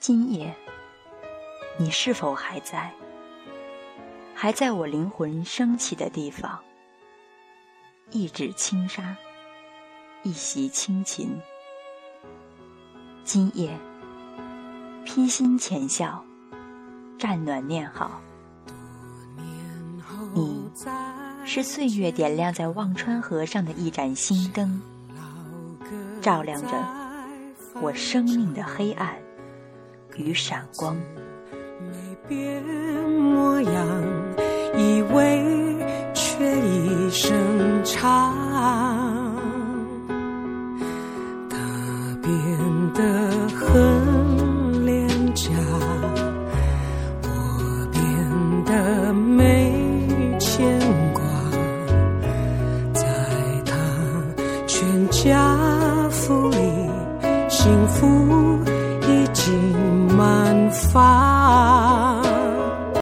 今夜，你是否还在？还在我灵魂升起的地方？一指轻纱，一袭轻琴。今夜，披心浅笑，战暖念好。你是岁月点亮在忘川河上的一盏心灯，照亮着我生命的黑暗。与闪光，没变模样，以为却一声长。他变得很廉价，我变得没牵挂，在他全家福里，幸福。发。